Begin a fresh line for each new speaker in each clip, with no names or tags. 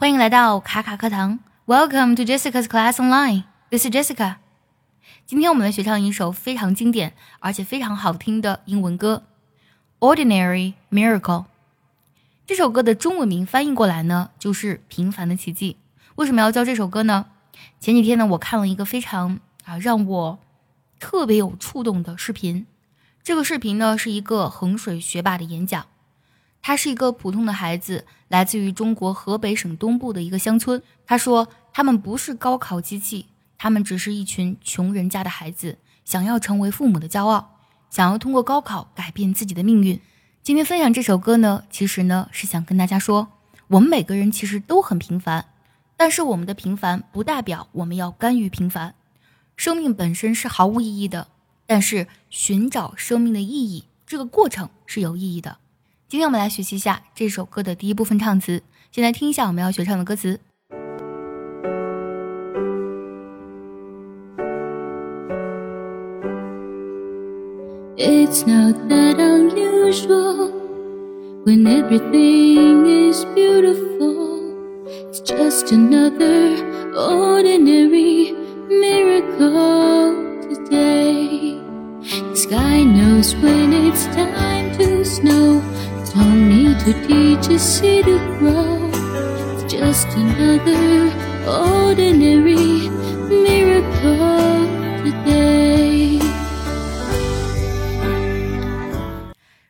欢迎来到卡卡课堂，Welcome to Jessica's Class Online. This is Jessica. 今天我们来学唱一首非常经典而且非常好听的英文歌《Ordinary Miracle》。这首歌的中文名翻译过来呢，就是《平凡的奇迹》。为什么要教这首歌呢？前几天呢，我看了一个非常啊让我特别有触动的视频。这个视频呢，是一个衡水学霸的演讲。他是一个普通的孩子，来自于中国河北省东部的一个乡村。他说：“他们不是高考机器，他们只是一群穷人家的孩子，想要成为父母的骄傲，想要通过高考改变自己的命运。”今天分享这首歌呢，其实呢是想跟大家说，我们每个人其实都很平凡，但是我们的平凡不代表我们要甘于平凡。生命本身是毫无意义的。但是寻找生命的意义，这个过程是有意义的。今天我们来学习一下这首歌的第一部分唱词。先来听一下我们要学唱的歌词。
It's not that unusual when everything is beautiful. It's just another ordinary miracle today. The sky knows when it's time. seed. Just another ordinary miracle today.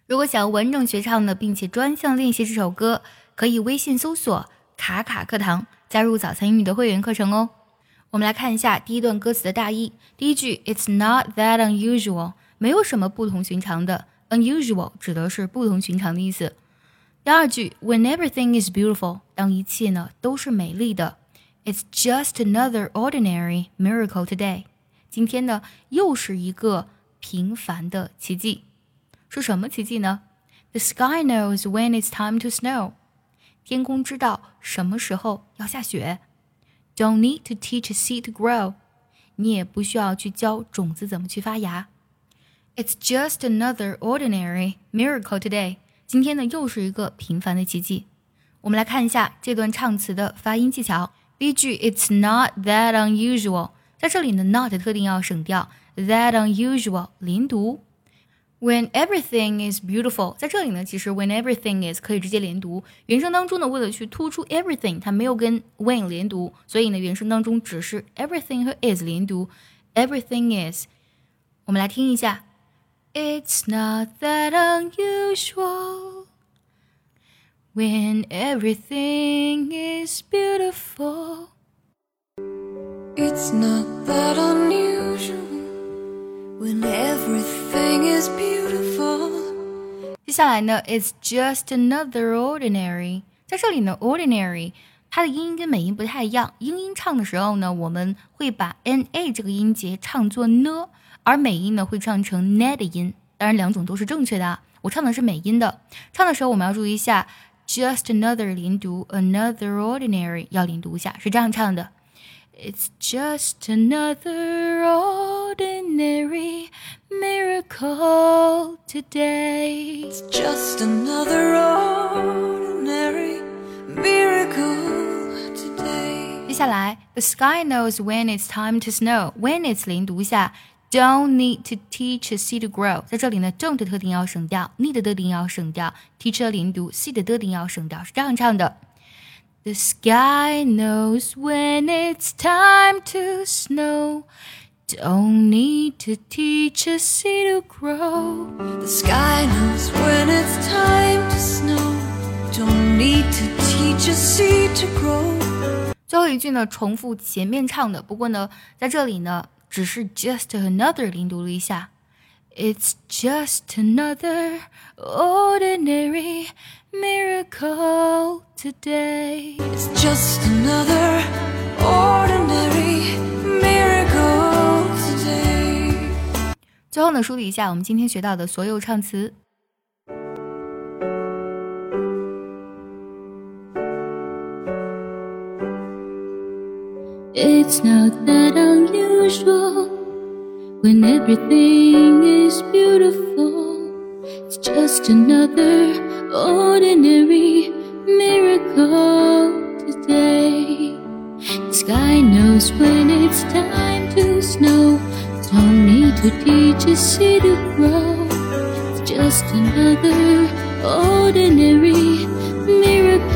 如果想完整学唱的，并且专项练习这首歌，可以微信搜索“卡卡课堂”，加入早餐英语的会员课程哦。我们来看一下第一段歌词的大意。第一句：“It's not that unusual，没有什么不同寻常的。”Unusual 指的是不同寻常的意思。第二句，When everything is beautiful，当一切呢都是美丽的，It's just another ordinary miracle today。今天呢又是一个平凡的奇迹，是什么奇迹呢？The sky knows when it's time to snow。天空知道什么时候要下雪。Don't need to teach a seed to grow。你也不需要去教种子怎么去发芽。It's just another ordinary miracle today。 今天呢，又是一个平凡的奇迹。我们来看一下这段唱词的发音技巧。第一句，It's not that unusual，在这里呢，not 特定要省掉，that unusual 连读。When everything is beautiful，在这里呢，其实 when everything is 可以直接连读。原声当中呢，为了去突出 everything，它没有跟 when 连读，所以呢，原声当中只是 everything 和 is 连读。Everything is，我们来听一下。It's not that unusual when everything is beautiful.
It's not that unusual when everything is beautiful.
接下来呢，It's just another ordinary。在这里呢，ordinary 它的音跟美音不太一样。英音唱的时候呢，我们会把 n a 这个音节唱作呢。 而美音呢会唱成 n 的音，当然两种都是正确的啊。我唱的是美音的，唱的时候我们要注意一下，just another 连读，another ordinary 要连读一下，是这样唱的。It's just another ordinary miracle today.
It's just another ordinary miracle today.
接下来，the sky knows when it's time to snow. When it's 连读一下。 Don't need to teach a seed to grow，在这里呢，don't 的特定要省掉，need 的特定要省掉，teach 的连读，seed 的特定要省掉，是这样唱的。The sky knows when it's time to snow. Don't need to teach a seed to grow.
The sky knows when it's time to snow. Don't need to teach a seed to grow.
最后一句呢，重复前面唱的，不过呢，在这里呢。 只是 just another 领读了一下，It's just another ordinary miracle today.
It's just another ordinary miracle today.
最后呢，梳理一下我们今天学到的所有唱词。
It's not that when everything is beautiful. It's just another ordinary miracle today.
The sky knows when it's time to snow. Don't need to teach a seed to grow. It's just another ordinary miracle.